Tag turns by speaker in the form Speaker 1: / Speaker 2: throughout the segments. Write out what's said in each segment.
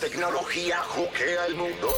Speaker 1: tecnología juquea el mundo.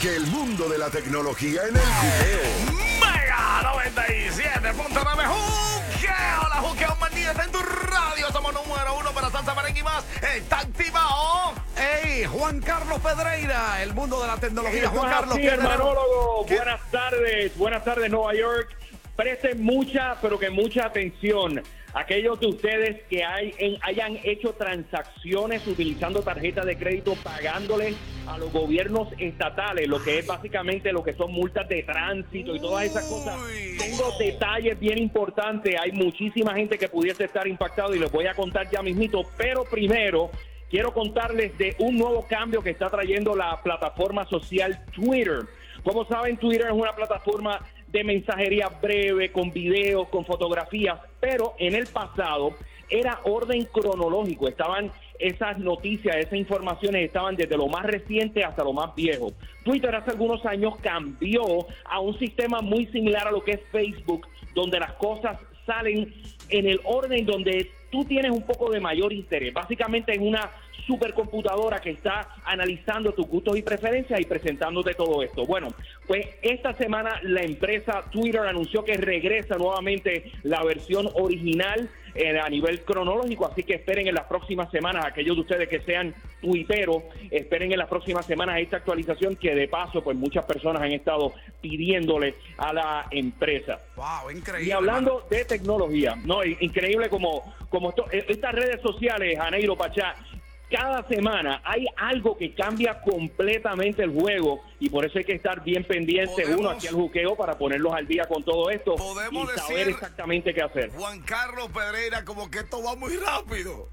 Speaker 1: Que el mundo de la tecnología en el juqueo.
Speaker 2: Mega 97.9 Juqueo, la Juqueo Manía está en tu radio. Somos número uno para Santa Marengue y más. Está activado.
Speaker 3: ¡Ey! Juan Carlos Pedreira, el mundo de la tecnología. Juan Carlos
Speaker 4: Sí, hermanólogo.
Speaker 3: ¿Qué?
Speaker 4: Buenas tardes. Buenas tardes, Nueva York. Presten mucha, pero que mucha atención. Aquellos de ustedes que hay en- hayan hecho transacciones utilizando tarjetas de crédito pagándoles a los gobiernos estatales, lo que es básicamente lo que son multas de tránsito y todas esas cosas. Tengo detalles bien importantes. Hay muchísima gente que pudiese estar impactado y les voy a contar ya mismito. Pero primero, quiero contarles de un nuevo cambio que está trayendo la plataforma social Twitter. Como saben, Twitter es una plataforma de mensajería breve, con videos, con fotografías, pero en el pasado era orden cronológico. Estaban esas noticias, esas informaciones estaban desde lo más reciente hasta lo más viejo. Twitter hace algunos años cambió a un sistema muy similar a lo que es Facebook, donde las cosas salen en el orden donde tú tienes un poco de mayor interés. Básicamente en una supercomputadora que está analizando tus gustos y preferencias y presentándote todo esto. Bueno, pues esta semana la empresa Twitter anunció que regresa nuevamente la versión original eh, a nivel cronológico, así que esperen en las próximas semanas, aquellos de ustedes que sean tuiteros, esperen en las próximas semanas esta actualización que de paso, pues muchas personas han estado pidiéndole a la empresa.
Speaker 3: Wow, increíble.
Speaker 4: Y hablando de tecnología, no, increíble como, como esto- eh, estas redes sociales, Janeiro Pachá, cada semana hay algo que cambia completamente el juego y por eso hay que estar bien pendiente
Speaker 2: Podemos-
Speaker 4: uno aquí al juqueo para ponerlos al día con todo esto
Speaker 2: Podemos
Speaker 4: y saber
Speaker 2: decir-
Speaker 4: exactamente qué hacer.
Speaker 2: Juan Carlos Pedreira, como que esto va muy rápido.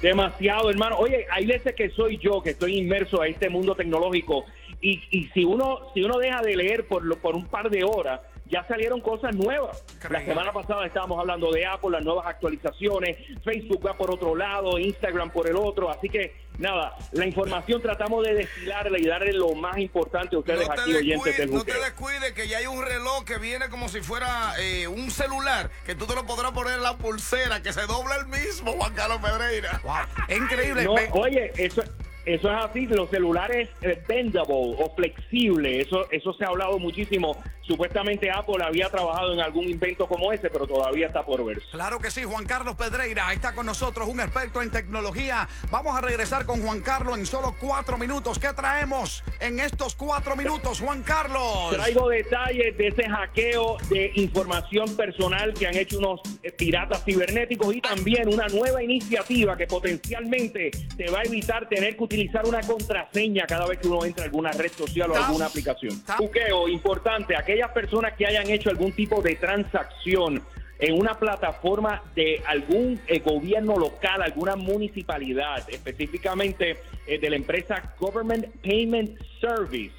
Speaker 4: Demasiado, hermano. Oye, hay veces que soy yo que estoy inmerso a este mundo tecnológico y, y si uno si uno deja de leer por lo- por un par de horas, ya salieron cosas nuevas. La
Speaker 3: Increíble.
Speaker 4: semana pasada estábamos hablando de Apple, las nuevas actualizaciones, Facebook va por otro lado, Instagram por el otro, así que nada, la información tratamos de destilarla y darle lo más importante a ustedes
Speaker 2: No te,
Speaker 4: aquí oyentes del
Speaker 2: no te descuides que ya hay un reloj que viene como si fuera eh, un celular, que tú te lo podrás poner en la pulsera, que se dobla el mismo, Juan Carlos Pedreira.
Speaker 3: Wow, increíble.
Speaker 4: No,
Speaker 3: Ve-
Speaker 4: oye, eso, eso es así, los celulares eh, bendable o flexible, eso, eso se ha hablado muchísimo. Supuestamente Apple había trabajado en algún invento como ese, pero todavía está por verse.
Speaker 3: Claro que sí, Juan Carlos Pedreira está con nosotros, un experto en tecnología. Vamos a regresar con Juan Carlos en solo cuatro minutos. ¿Qué traemos en estos cuatro minutos, Juan Carlos?
Speaker 4: Traigo detalles de ese hackeo de información personal que han hecho unos piratas cibernéticos y también una nueva iniciativa que potencialmente te va a evitar tener que utilizar una contraseña cada vez que uno entra a alguna red social o alguna aplicación. Buqueo, importante, aquellas personas que hayan hecho algún tipo de transacción en una plataforma de algún eh, gobierno local, alguna municipalidad, específicamente eh, de la empresa Government Payment Service.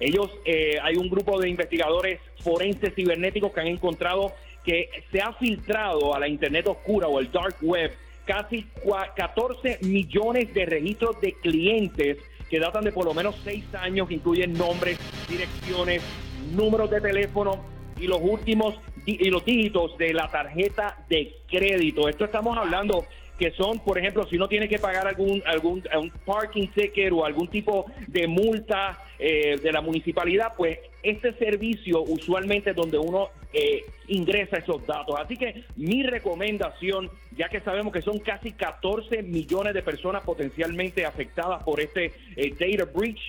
Speaker 4: Ellos, eh, hay un grupo de investigadores forenses cibernéticos que han encontrado que se ha filtrado a la Internet oscura o el Dark Web casi cua- 14 millones de registros de clientes que datan de por lo menos 6 años, que incluyen nombres, direcciones, números de teléfono y los últimos y los dígitos de la tarjeta de crédito. Esto estamos hablando que son, por ejemplo, si uno tiene que pagar algún algún un parking ticket o algún tipo de multa eh, de la municipalidad, pues este servicio usualmente es donde uno eh, ingresa esos datos. Así que mi recomendación, ya que sabemos que son casi 14 millones de personas potencialmente afectadas por este eh, data breach,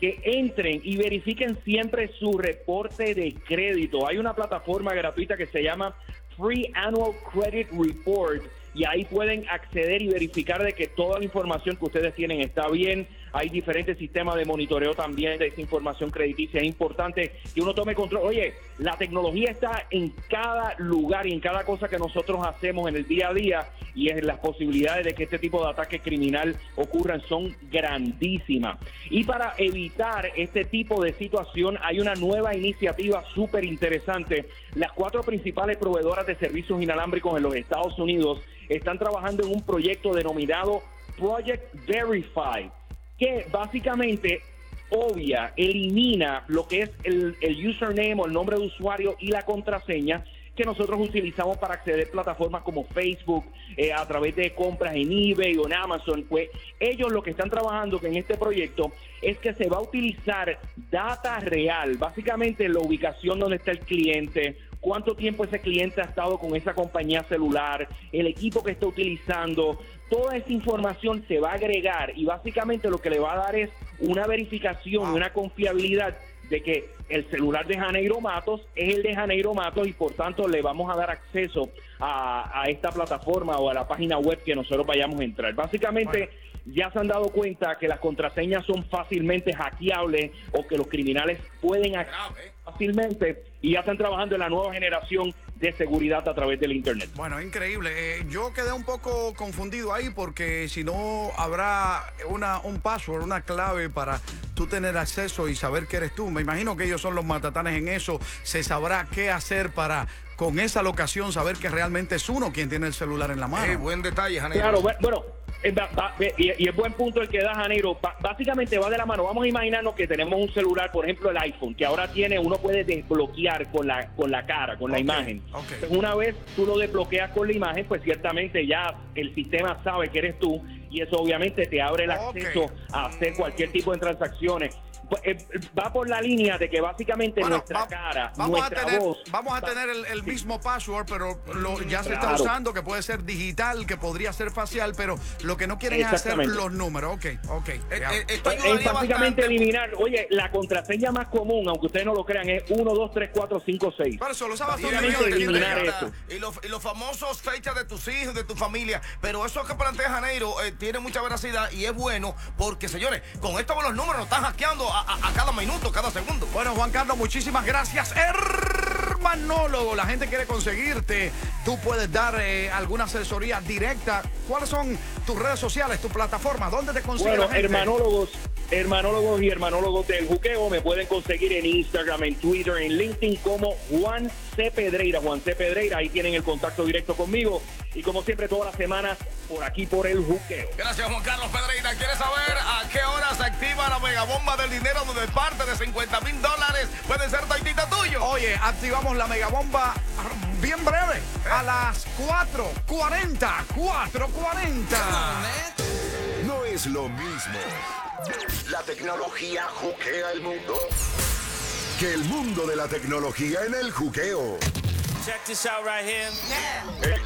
Speaker 4: que entren y verifiquen siempre su reporte de crédito. Hay una plataforma gratuita que se llama Free Annual Credit Report y ahí pueden acceder y verificar de que toda la información que ustedes tienen está bien. Hay diferentes sistemas de monitoreo también de esa información crediticia. Es importante que uno tome control. Oye, la tecnología está en cada lugar y en cada cosa que nosotros hacemos en el día a día y es las posibilidades de que este tipo de ataque criminal ocurran son grandísimas. Y para evitar este tipo de situación hay una nueva iniciativa súper interesante. Las cuatro principales proveedoras de servicios inalámbricos en los Estados Unidos están trabajando en un proyecto denominado Project Verify, que básicamente obvia, elimina lo que es el, el username o el nombre de usuario y la contraseña que nosotros utilizamos para acceder a plataformas como Facebook, eh, a través de compras en eBay o en Amazon, pues ellos lo que están trabajando en este proyecto es que se va a utilizar data real, básicamente la ubicación donde está el cliente, cuánto tiempo ese cliente ha estado con esa compañía celular, el equipo que está utilizando, toda esa información se va a agregar y básicamente lo que le va a dar es una verificación, una confiabilidad de que el celular de Janeiro Matos es el de Janeiro Matos y por tanto le vamos a dar acceso a, a esta plataforma o a la página web que nosotros vayamos a entrar. Básicamente ya se han dado cuenta que las contraseñas son fácilmente hackeables o que los criminales pueden acceder fácilmente y ya están trabajando en la nueva generación de seguridad a través del Internet.
Speaker 3: Bueno, increíble. Eh, yo quedé un poco confundido ahí porque si no habrá una, un password, una clave para tú tener acceso y saber que eres tú. Me imagino que ellos son los matatanes en eso. Se sabrá qué hacer para con esa locación saber que realmente es uno quien tiene el celular en la mano.
Speaker 2: Eh, buen detalle, Janeiro.
Speaker 4: Claro, bu- bueno, y, y es buen punto el que da Janeiro. Ba- básicamente va de la mano. Vamos a imaginarnos que tenemos un celular, por ejemplo el iPhone, que ahora tiene, uno puede desbloquear con la, con la cara, con la imagen. Entonces, una vez tú lo desbloqueas con la imagen, pues ciertamente ya el sistema sabe que eres tú y eso obviamente te abre el acceso a hacer cualquier tipo de transacciones. Pues, eh, va por la línea de que básicamente
Speaker 3: Bueno,
Speaker 4: nuestra
Speaker 3: va-
Speaker 4: cara,
Speaker 3: vamos
Speaker 4: nuestra
Speaker 3: a tener,
Speaker 4: voz.
Speaker 3: vamos a tener el, el mismo password, pero lo- ya se está usando, que puede ser digital, que podría ser facial, pero lo que no quieren es hacer los números. Ok, ok.
Speaker 2: Eh, eh, esto
Speaker 4: Es básicamente
Speaker 2: bastante.
Speaker 4: eliminar, oye, la contraseña más común, aunque ustedes no lo crean, es 1, 2, 3, 4, 5, 6.
Speaker 3: Pero eso lo sabes
Speaker 4: eliminar eso.
Speaker 2: Y los, y los famosos fechas de tus hijos, de tu familia. Pero eso que plantea Janeiro eh, tiene mucha veracidad y es bueno porque, señores, con esto los números nos están hackeando a, a- a cada minuto, cada segundo.
Speaker 3: Bueno, Juan Carlos, muchísimas gracias. Hermanólogo, la gente quiere conseguirte. Tú puedes dar eh, alguna asesoría directa. ¿Cuáles son tus redes sociales, tu plataforma? ¿Dónde te consigue
Speaker 4: Bueno,
Speaker 3: la gente?
Speaker 4: hermanólogos, hermanólogos y hermanólogos del juqueo me pueden conseguir en Instagram, en Twitter, en LinkedIn como Juan C. Pedreira. Juan C. Pedreira, ahí tienen el contacto directo conmigo. Y como siempre, todas las semanas, por aquí por el juqueo.
Speaker 2: Gracias, Juan Carlos Pedreira. ¿Quieres saber a qué hora se activa la megabomba del dinero donde parte de 50 mil dólares puede ser taitita tuyo?
Speaker 3: Oye, activamos la megabomba bien breve. A las 4.40. 4.40.
Speaker 1: No es lo mismo. La tecnología juquea el mundo. Que el mundo de la tecnología en el juqueo.
Speaker 5: Check this out right here.